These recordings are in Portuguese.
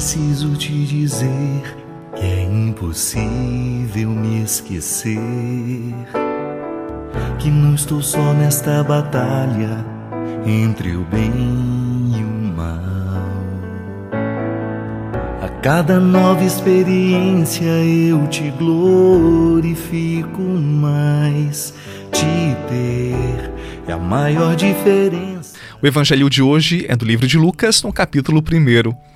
preciso te dizer que é impossível me esquecer. Que não estou só nesta batalha entre o bem e o mal. A cada nova experiência eu te glorifico mais. Te ter é a maior diferença. O evangelho de hoje é do livro de Lucas, no capítulo 1.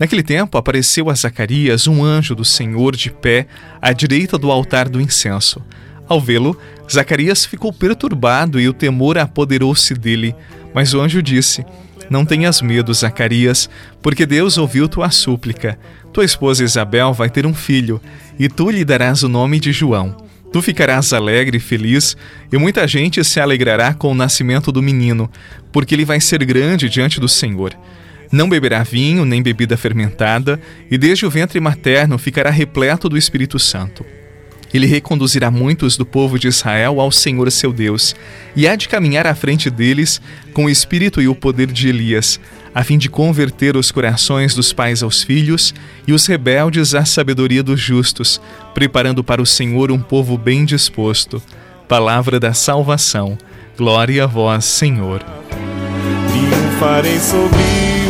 Naquele tempo apareceu a Zacarias um anjo do Senhor de pé à direita do altar do incenso. Ao vê-lo, Zacarias ficou perturbado e o temor apoderou-se dele. Mas o anjo disse: Não tenhas medo, Zacarias, porque Deus ouviu tua súplica. Tua esposa Isabel vai ter um filho, e tu lhe darás o nome de João. Tu ficarás alegre e feliz, e muita gente se alegrará com o nascimento do menino, porque ele vai ser grande diante do Senhor. Não beberá vinho nem bebida fermentada, e desde o ventre materno ficará repleto do Espírito Santo. Ele reconduzirá muitos do povo de Israel ao Senhor seu Deus, e há de caminhar à frente deles com o espírito e o poder de Elias, a fim de converter os corações dos pais aos filhos e os rebeldes à sabedoria dos justos, preparando para o Senhor um povo bem disposto. Palavra da salvação. Glória a vós, Senhor. Triunfarei sobre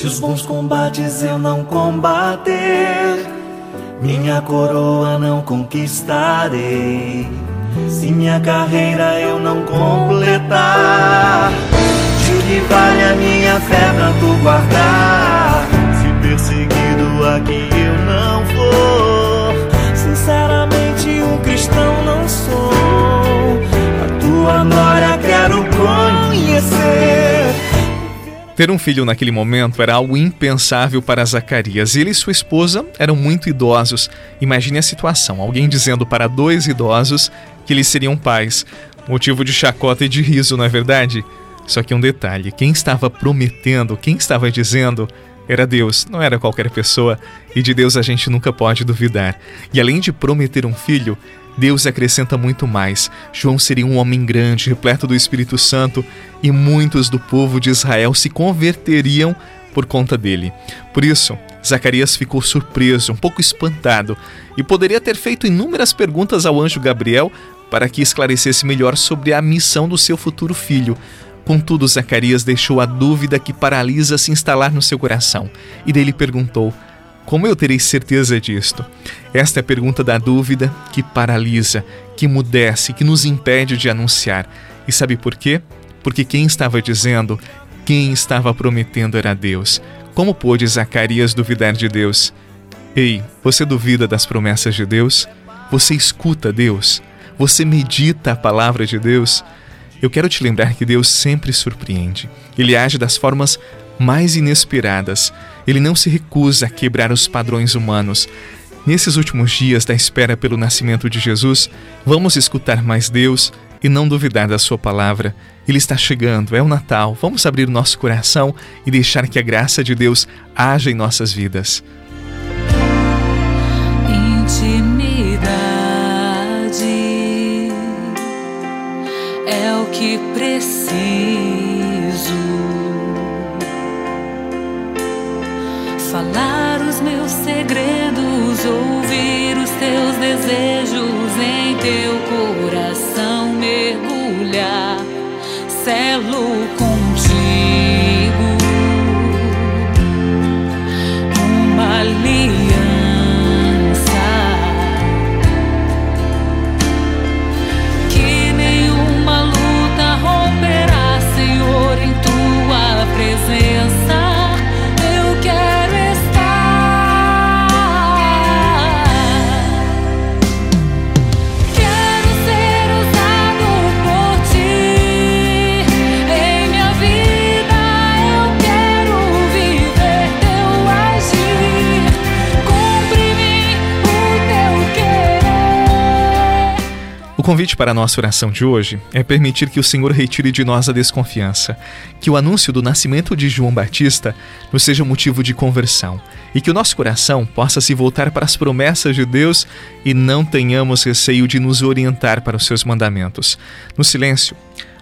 Se os bons combates eu não combater, minha coroa não conquistarei. Se minha carreira eu não completar que vale a minha fé tu guardar? Se perseguido aqui Ter um filho naquele momento era algo impensável para Zacarias. Ele e sua esposa eram muito idosos. Imagine a situação: alguém dizendo para dois idosos que eles seriam pais. Motivo de chacota e de riso, não é verdade? Só que um detalhe: quem estava prometendo, quem estava dizendo, era Deus, não era qualquer pessoa, e de Deus a gente nunca pode duvidar. E além de prometer um filho, Deus acrescenta muito mais. João seria um homem grande, repleto do Espírito Santo, e muitos do povo de Israel se converteriam por conta dele. Por isso, Zacarias ficou surpreso, um pouco espantado, e poderia ter feito inúmeras perguntas ao anjo Gabriel para que esclarecesse melhor sobre a missão do seu futuro filho. Contudo, Zacarias deixou a dúvida que paralisa se instalar no seu coração e dele perguntou: Como eu terei certeza disto? Esta é a pergunta da dúvida que paralisa, que mudece, que nos impede de anunciar. E sabe por quê? Porque quem estava dizendo, quem estava prometendo era Deus. Como pôde Zacarias duvidar de Deus? Ei, você duvida das promessas de Deus? Você escuta Deus? Você medita a palavra de Deus? Eu quero te lembrar que Deus sempre surpreende. Ele age das formas mais inesperadas. Ele não se recusa a quebrar os padrões humanos. Nesses últimos dias da espera pelo nascimento de Jesus, vamos escutar mais Deus e não duvidar da Sua palavra. Ele está chegando, é o Natal. Vamos abrir nosso coração e deixar que a graça de Deus haja em nossas vidas. Preciso. Falar os meus segredos, ouvir os teus desejos em teu coração mergulhar, selo contigo convite para a nossa oração de hoje é permitir que o Senhor retire de nós a desconfiança, que o anúncio do nascimento de João Batista nos seja motivo de conversão e que o nosso coração possa se voltar para as promessas de Deus e não tenhamos receio de nos orientar para os seus mandamentos. No silêncio,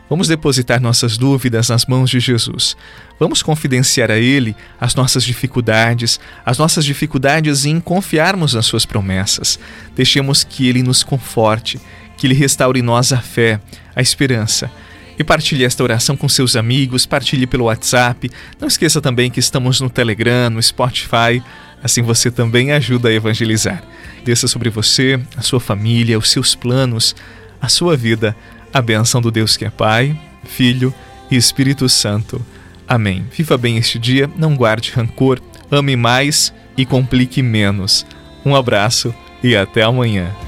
Vamos depositar nossas dúvidas nas mãos de Jesus. Vamos confidenciar a Ele as nossas dificuldades, as nossas dificuldades em confiarmos nas Suas promessas. Deixemos que Ele nos conforte, que Ele restaure em nós a fé, a esperança. E partilhe esta oração com seus amigos, partilhe pelo WhatsApp. Não esqueça também que estamos no Telegram, no Spotify. Assim você também ajuda a evangelizar. Desça sobre você, a sua família, os seus planos, a sua vida a benção do Deus que é Pai, Filho e Espírito Santo. Amém. Viva bem este dia, não guarde rancor, ame mais e complique menos. Um abraço e até amanhã.